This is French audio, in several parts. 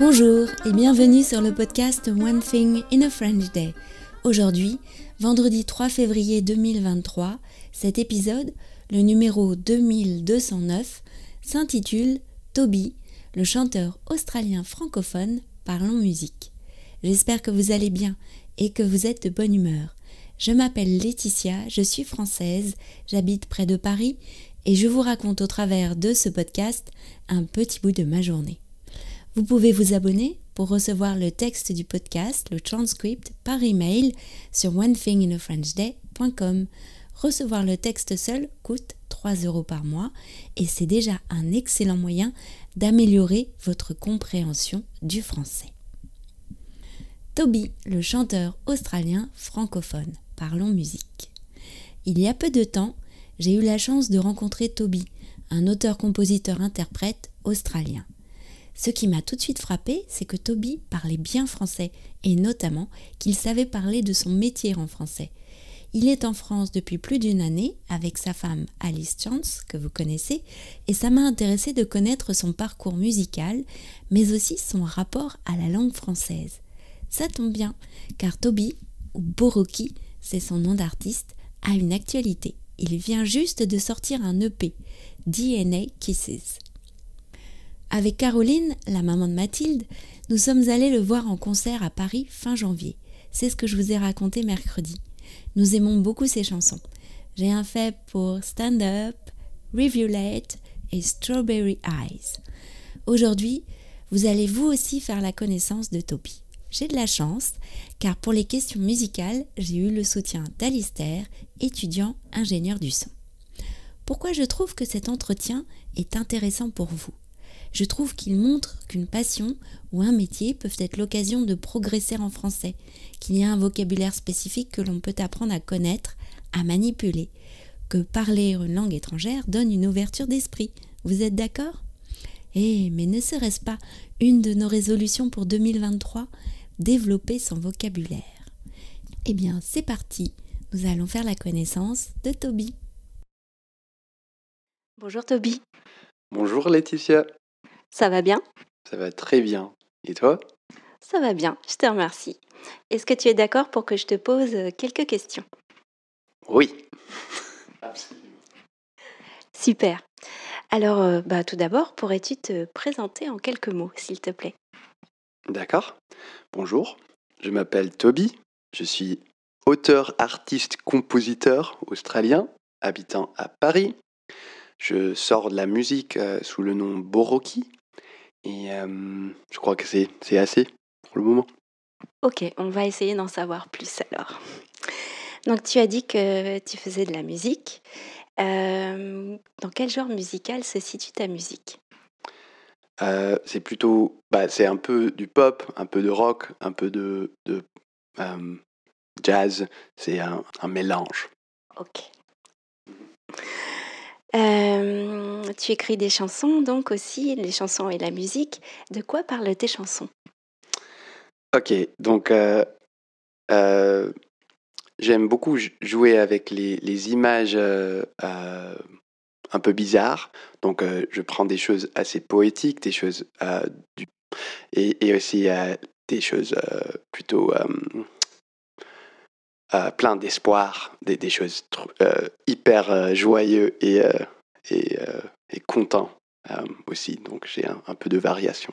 Bonjour et bienvenue sur le podcast One Thing in a French Day. Aujourd'hui, vendredi 3 février 2023, cet épisode, le numéro 2209, s'intitule Toby, le chanteur australien francophone parlant musique. J'espère que vous allez bien et que vous êtes de bonne humeur. Je m'appelle Laetitia, je suis française, j'habite près de Paris et je vous raconte au travers de ce podcast un petit bout de ma journée. Vous pouvez vous abonner pour recevoir le texte du podcast, le transcript, par email sur onethinginafrenchday.com. Recevoir le texte seul coûte 3 euros par mois et c'est déjà un excellent moyen d'améliorer votre compréhension du français. Toby, le chanteur australien francophone, parlons musique. Il y a peu de temps, j'ai eu la chance de rencontrer Toby, un auteur-compositeur-interprète australien. Ce qui m'a tout de suite frappé, c'est que Toby parlait bien français, et notamment qu'il savait parler de son métier en français. Il est en France depuis plus d'une année avec sa femme Alice Chance, que vous connaissez, et ça m'a intéressé de connaître son parcours musical, mais aussi son rapport à la langue française. Ça tombe bien, car Toby, ou Boroki, c'est son nom d'artiste, a une actualité. Il vient juste de sortir un EP, DNA Kisses. Avec Caroline, la maman de Mathilde, nous sommes allés le voir en concert à Paris fin janvier. C'est ce que je vous ai raconté mercredi. Nous aimons beaucoup ses chansons. J'ai un fait pour Stand Up, Review Late et Strawberry Eyes. Aujourd'hui, vous allez vous aussi faire la connaissance de Toby. J'ai de la chance, car pour les questions musicales, j'ai eu le soutien d'Alistair, étudiant ingénieur du son. Pourquoi je trouve que cet entretien est intéressant pour vous? Je trouve qu'il montre qu'une passion ou un métier peuvent être l'occasion de progresser en français, qu'il y a un vocabulaire spécifique que l'on peut apprendre à connaître, à manipuler, que parler une langue étrangère donne une ouverture d'esprit. Vous êtes d'accord? Eh, mais ne serait-ce pas une de nos résolutions pour 2023 développer son vocabulaire? Eh bien, c'est parti, nous allons faire la connaissance de Toby. Bonjour Toby. Bonjour Laetitia. Ça va bien? Ça va très bien. Et toi? Ça va bien, je te remercie. Est-ce que tu es d'accord pour que je te pose euh, quelques questions? Oui. Super. Alors, euh, bah, tout d'abord, pourrais-tu te présenter en quelques mots, s'il te plaît? D'accord. Bonjour, je m'appelle Toby, je suis auteur, artiste, compositeur australien, habitant à Paris. Je sors de la musique euh, sous le nom Boroki et euh, je crois que c'est, assez pour le moment. Ok, on va essayer d'en savoir plus alors. Donc tu as dit que tu faisais de la musique. Euh, dans quel genre musical se situe ta musique? Euh, c'est plutôt, bah, c'est un peu du pop, un peu de rock, un peu de, de jazz. C'est un, un mélange. Ok. Euh, tu écris des chansons, donc aussi, les chansons et la musique. De quoi parlent tes chansons? Ok, donc euh, euh, j'aime beaucoup jouer avec les, images un peu bizarres. Donc je prends des choses assez poétiques, des choses et, aussi des choses plutôt euh, plein d'espoir, des, des choses euh, hyper euh, joyeux et, euh, et, euh, et content euh, aussi. Donc j'ai un, un peu de variation.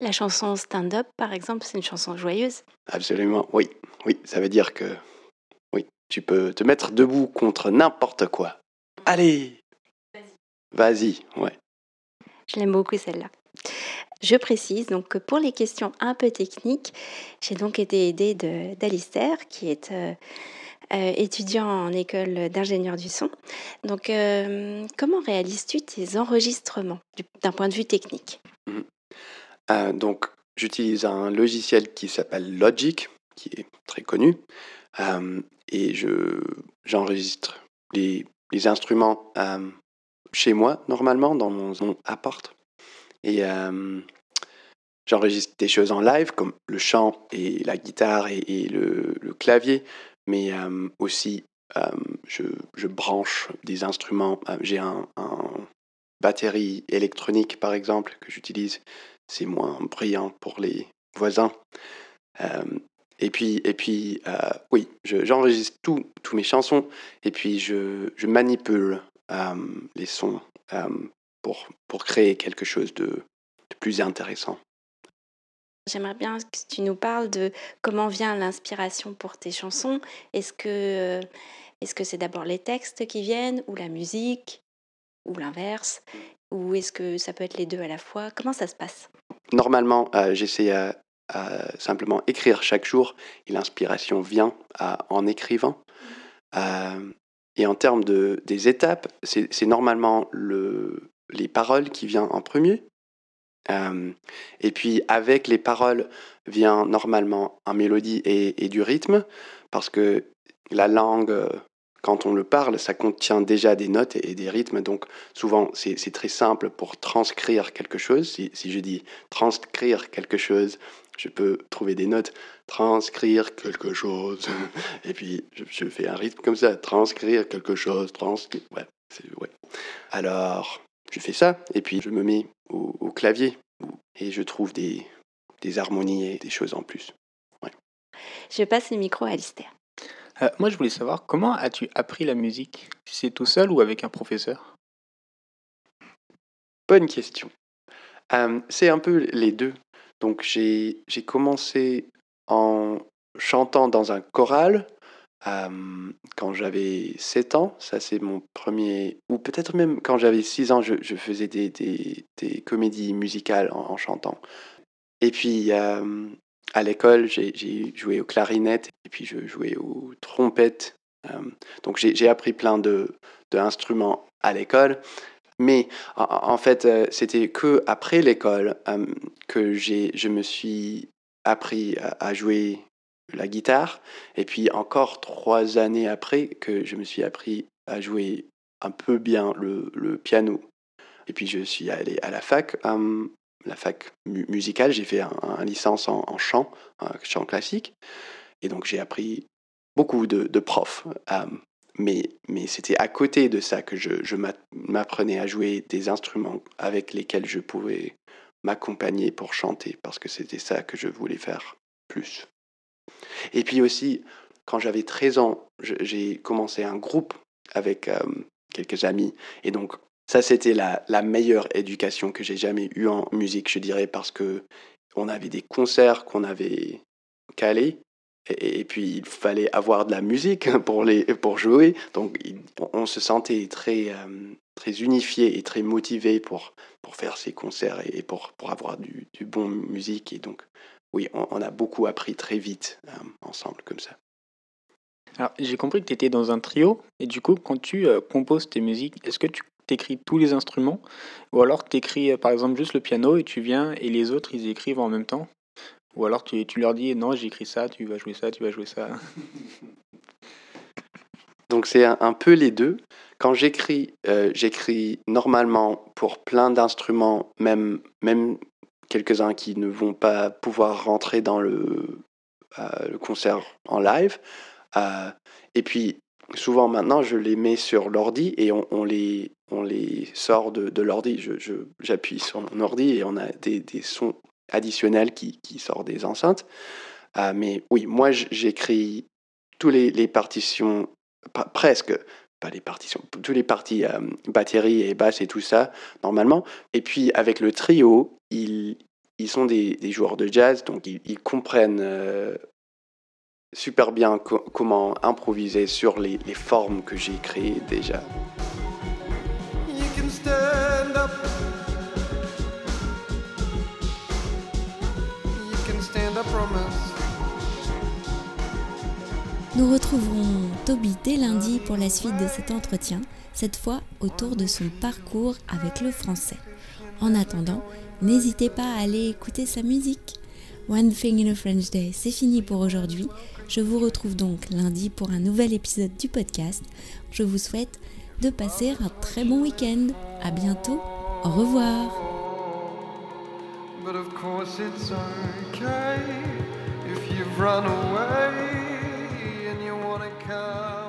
La chanson Stand Up, par exemple, c'est une chanson joyeuse. Absolument, oui. Oui, ça veut dire que oui, tu peux te mettre debout contre n'importe quoi. Allez Vas-y, ouais. Je l'aime beaucoup celle-là. Je précise donc que pour les questions un peu techniques, j'ai donc été aidée d'Alistair, qui est euh, euh, étudiant en école d'ingénieur du son. Donc, euh, comment réalises-tu tes enregistrements du- d'un point de vue technique? Euh, donc, j'utilise un logiciel qui s'appelle Logic, qui est très connu, et je j'enregistre les, les instruments chez moi normalement dans mon, mon appart, et j'enregistre des choses en live comme le chant et la guitare et, le, clavier, mais aussi je, je branche des instruments. J'ai un, un batterie électronique par exemple que j'utilise c'est moins brillant pour les voisins. et puis, et puis oui, j'enregistre tous mes chansons et puis je, je manipule les sons pour, pour créer quelque chose de, de plus intéressant. J'aimerais bien que tu nous parles de comment vient l'inspiration pour tes chansons. Est-ce que est-ce que c'est d'abord les textes qui viennent ou la musique ou l'inverse? Ou est-ce que ça peut être les deux à la fois? Comment ça se passe? Normalement, euh, j'essaie à, simplement écrire chaque jour et l'inspiration vient en écrivant. Euh, et en termes de, des étapes, c'est normalement le, les paroles qui viennent en premier. Euh, et puis avec les paroles vient normalement un mélodie et, du rythme, parce que la langue, euh, quand on le parle, ça contient déjà des notes et, des rythmes, donc souvent c'est très simple pour transcrire quelque chose. Si, si, je dis transcrire quelque chose, je peux trouver des notes, transcrire quelque chose, et puis je, fais un rythme comme ça, transcrire quelque chose, transcrire, ouais, ouais. Alors, je fais ça, et puis je me mets au, clavier, et je trouve des, des, harmonies et des choses en plus. Je passe le micro à Alistair. Euh, moi, je voulais savoir, comment as-tu appris la musique? C'est tout seul ou avec un professeur? Bonne question. Euh, c'est un peu les deux. Donc j'ai commencé en chantant dans un choral quand j'avais 7 ans, ça c'est mon premier, ou peut-être même quand j'avais 6 ans, je, faisais des, comédies musicales en, chantant. Et puis à l'école, j'ai joué aux clarinettes et puis je jouais aux trompettes. donc j'ai appris plein de, à l'école. Mais en, fait, euh, c'était que après l'école que je me suis appris à jouer la guitare. Et puis encore trois années après que je me suis appris à jouer un peu bien le, piano. Et puis je suis allé à la fac, la fac musicale, j'ai fait un, licence en, chant, chant classique. Et donc j'ai appris beaucoup de, profs. mais mais c'était à côté de ça que je m'apprenais à jouer des instruments avec lesquels je pouvais m'accompagner pour chanter, parce que c'était ça que je voulais faire plus. Et puis aussi, quand j'avais 13 ans, j'ai commencé un groupe avec euh, quelques amis. Et donc, ça, c'était la, meilleure éducation que j'ai jamais eue en musique, je dirais, parce que on avait des concerts qu'on avait calés. Et, puis, il fallait avoir de la musique pour, les, pour jouer. Donc, on se sentait très, euh, très unifié et très motivé pour, pour faire ces concerts et pour, pour avoir du, du bon musique. Et donc, oui, on, a beaucoup appris très vite euh, ensemble comme ça. Alors, j'ai compris que tu étais dans un trio, et du coup, quand tu euh, composes tes musiques, est-ce que tu écris tous les instruments, ou alors tu écris euh, par exemple juste le piano et tu viens et les autres ils écrivent en même temps? Ou alors tu, tu leur dis non, j'écris ça, tu vas jouer ça, tu vas jouer ça Donc c'est un, peu les deux. Quand j'écris, j'écris normalement pour plein d'instruments, même, même quelques-uns qui ne vont pas pouvoir rentrer dans le, euh, concert en live. Euh, et puis, souvent maintenant, je les mets sur l'ordi et on, les, on les sort de, de l'ordi. J'appuie je, sur mon ordi et on a des, des sons additionnels qui, qui, sortent des enceintes. Euh, mais oui, moi, j'écris tous les, les partitions, presque, les partitions, tous les parties batterie et basse et tout ça, normalement. Et puis avec le trio, ils, ils sont des, des joueurs de jazz, donc ils, comprennent euh, super bien co comment improviser sur les, les formes que j'ai créées déjà. Nous retrouverons Toby dès lundi pour la suite de cet entretien, cette fois autour de son parcours avec le français. En attendant, n'hésitez pas à aller écouter sa musique. One Thing in a French Day, c'est fini pour aujourd'hui. Je vous retrouve donc lundi pour un nouvel épisode du podcast. Je vous souhaite de passer un très bon week-end. À bientôt. Au revoir. Wanna come.